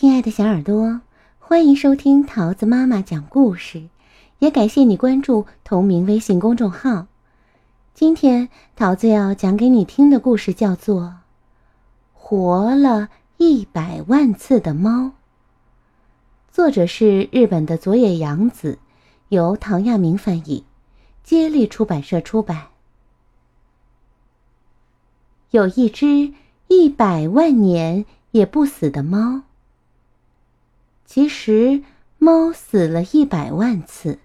亲爱的小耳朵，欢迎收听桃子妈妈讲故事，也感谢你关注同名微信公众号。今天桃子要讲给你听的故事叫做《活了一百万次的猫》，作者是日本的佐野洋子，由唐亚明翻译，接力出版社出版。有一只一百万年也不死的猫。其实，猫死了一百万次，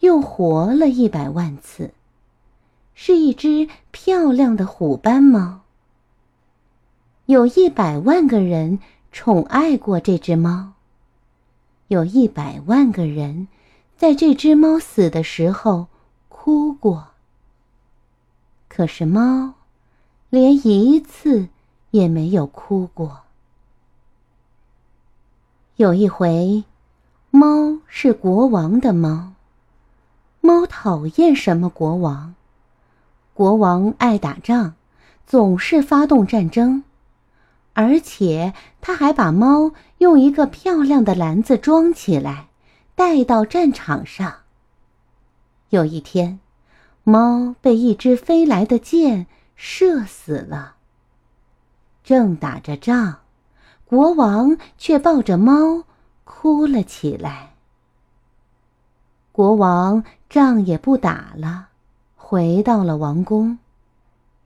又活了一百万次，是一只漂亮的虎斑猫。有一百万个人宠爱过这只猫，有一百万个人在这只猫死的时候哭过。可是猫，连一次也没有哭过。有一回，猫是国王的猫。猫讨厌什么国王？国王爱打仗，总是发动战争，而且他还把猫用一个漂亮的篮子装起来，带到战场上。有一天，猫被一只飞来的箭射死了。正打着仗。国王却抱着猫哭了起来。国王仗也不打了，回到了王宫，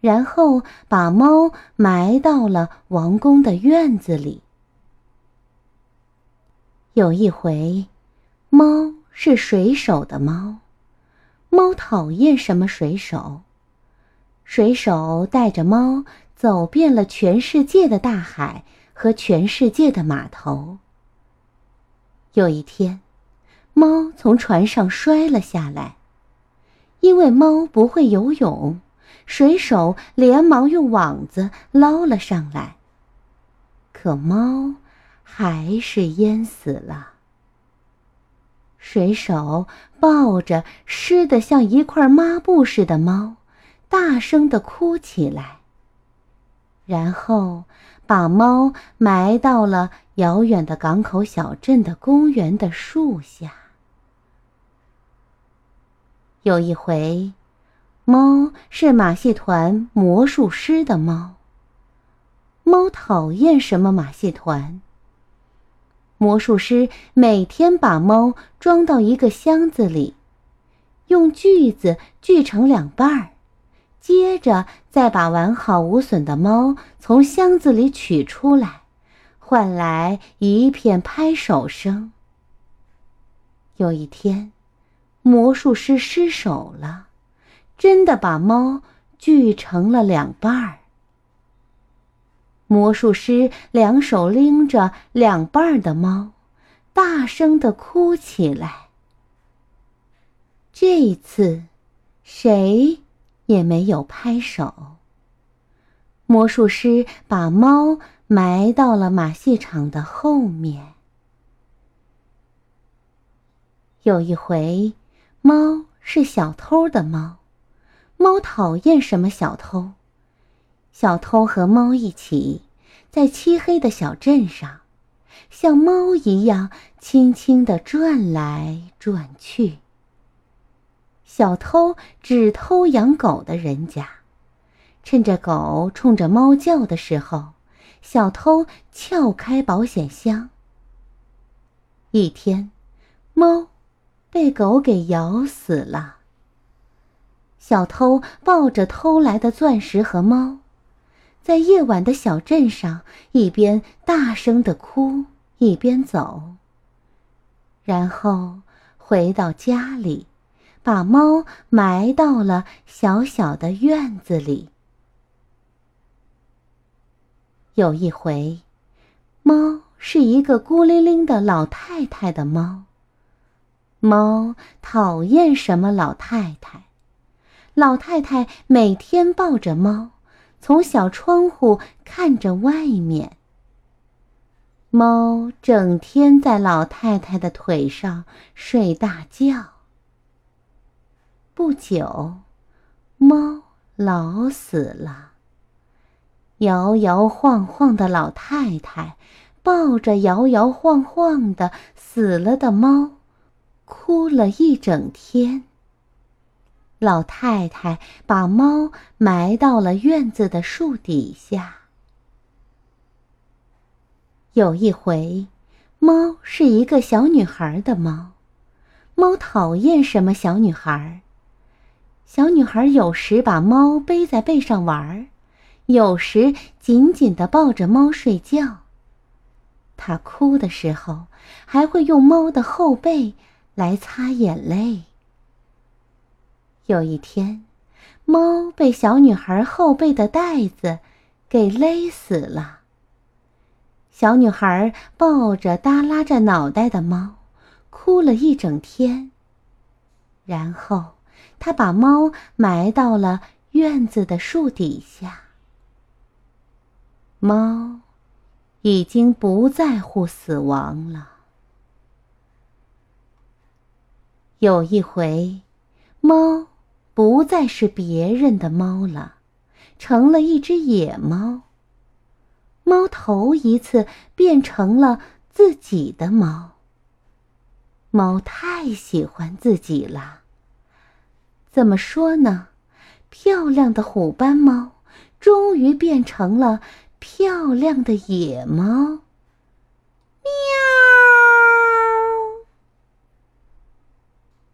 然后把猫埋到了王宫的院子里。有一回，猫是水手的猫，猫讨厌什么水手？水手带着猫走遍了全世界的大海。和全世界的码头。有一天，猫从船上摔了下来，因为猫不会游泳，水手连忙用网子捞了上来。可猫还是淹死了。水手抱着湿得像一块抹布似的猫，大声的哭起来。然后。把猫埋到了遥远的港口小镇的公园的树下。有一回，猫是马戏团魔术师的猫。猫讨厌什么马戏团？魔术师每天把猫装到一个箱子里，用锯子锯成两半儿。接着再把完好无损的猫从箱子里取出来，换来一片拍手声。有一天，魔术师失手了，真的把猫锯成了两半儿。魔术师两手拎着两半儿的猫，大声的哭起来。这一次，谁？也没有拍手。魔术师把猫埋到了马戏场的后面。有一回，猫是小偷的猫，猫讨厌什么小偷？小偷和猫一起在漆黑的小镇上，像猫一样轻轻地转来转去。小偷只偷养狗的人家，趁着狗冲着猫叫的时候，小偷撬开保险箱。一天，猫被狗给咬死了。小偷抱着偷来的钻石和猫，在夜晚的小镇上一边大声的哭，一边走。然后回到家里。把猫埋到了小小的院子里。有一回，猫是一个孤零零的老太太的猫。猫讨厌什么老太太？老太太每天抱着猫，从小窗户看着外面。猫整天在老太太的腿上睡大觉。不久，猫老死了。摇摇晃晃的老太太抱着摇摇晃晃的死了的猫，哭了一整天。老太太把猫埋到了院子的树底下。有一回，猫是一个小女孩的猫，猫讨厌什么小女孩？小女孩有时把猫背在背上玩，有时紧紧地抱着猫睡觉。她哭的时候，还会用猫的后背来擦眼泪。有一天，猫被小女孩后背的带子给勒死了。小女孩抱着耷拉着脑袋的猫，哭了一整天。然后，他把猫埋到了院子的树底下。猫已经不在乎死亡了。有一回，猫不再是别人的猫了，成了一只野猫。猫头一次变成了自己的猫。猫太喜欢自己了。怎么说呢？漂亮的虎斑猫终于变成了漂亮的野猫。喵！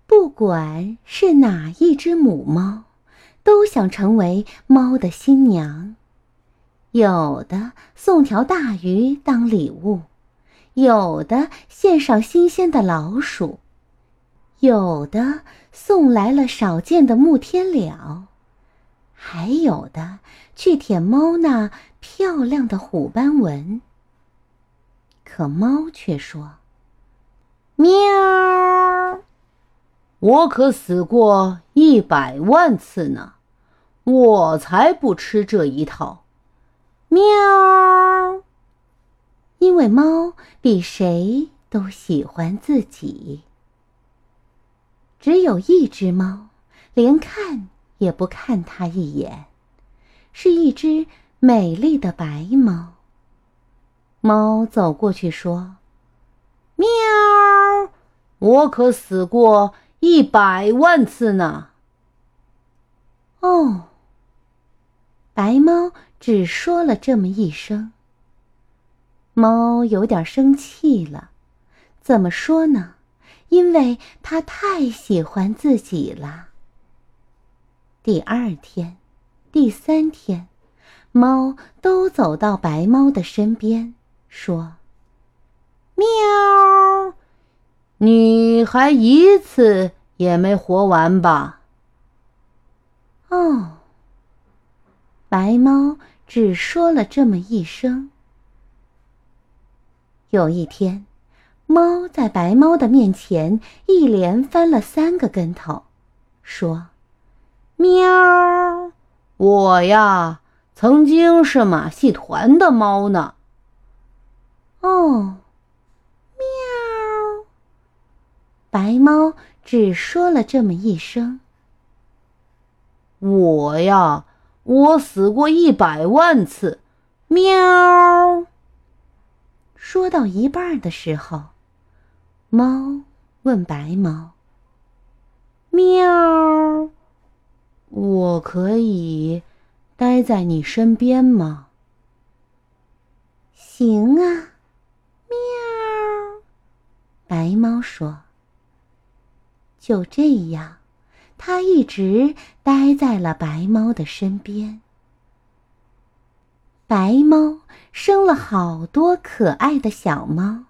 不管是哪一只母猫，都想成为猫的新娘。有的送条大鱼当礼物，有的献上新鲜的老鼠，有的送来了少见的木天蓼，还有的去舔猫那漂亮的虎斑纹。可猫却说：“喵，我可死过一百万次呢，我才不吃这一套。”喵！因为猫比谁都喜欢自己。只有一只猫，连看也不看它一眼，是一只美丽的白猫。猫走过去说：“喵！我可死过一百万次呢。”哦，白猫。只说了这么一声，猫有点生气了。怎么说呢？因为它太喜欢自己了。第二天、第三天，猫都走到白猫的身边，说：“喵，你还一次也没活完吧？”哦。白猫只说了这么一声。有一天，猫在白猫的面前一连翻了三个跟头，说：“喵，我呀，曾经是马戏团的猫呢。”哦，喵。白猫只说了这么一声。我呀。我死过一百万次，喵。说到一半的时候，猫问白猫：“喵，我可以待在你身边吗？”“行啊。”喵。白猫说：“就这样。”它一直待在了白猫的身边。白猫生了好多可爱的小猫。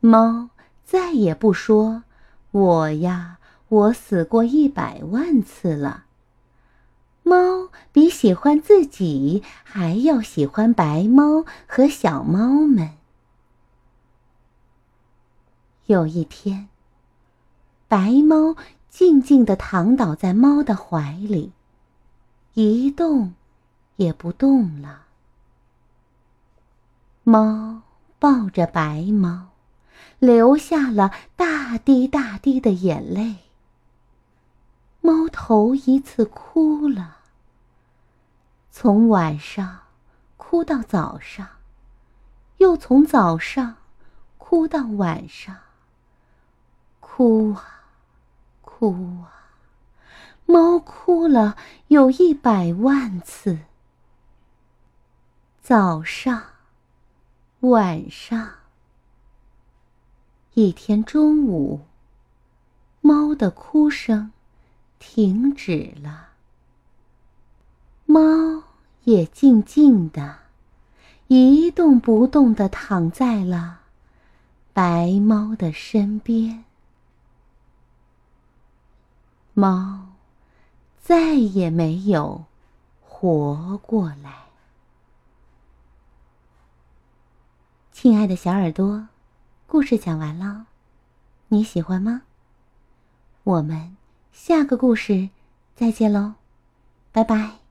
猫再也不说“我呀，我死过一百万次了”。猫比喜欢自己还要喜欢白猫和小猫们。有一天，白猫。静静地躺倒在猫的怀里，一动也不动了。猫抱着白猫，流下了大滴大滴的眼泪。猫头一次哭了，从晚上哭到早上，又从早上哭到晚上，哭啊，哭啊，猫哭了有一百万次。早上，晚上，一天中午，猫的哭声停止了，猫也静静的。一动不动地躺在了白猫的身边，猫再也没有活过来。亲爱的小耳朵，故事讲完了，你喜欢吗？我们下个故事再见喽，拜拜。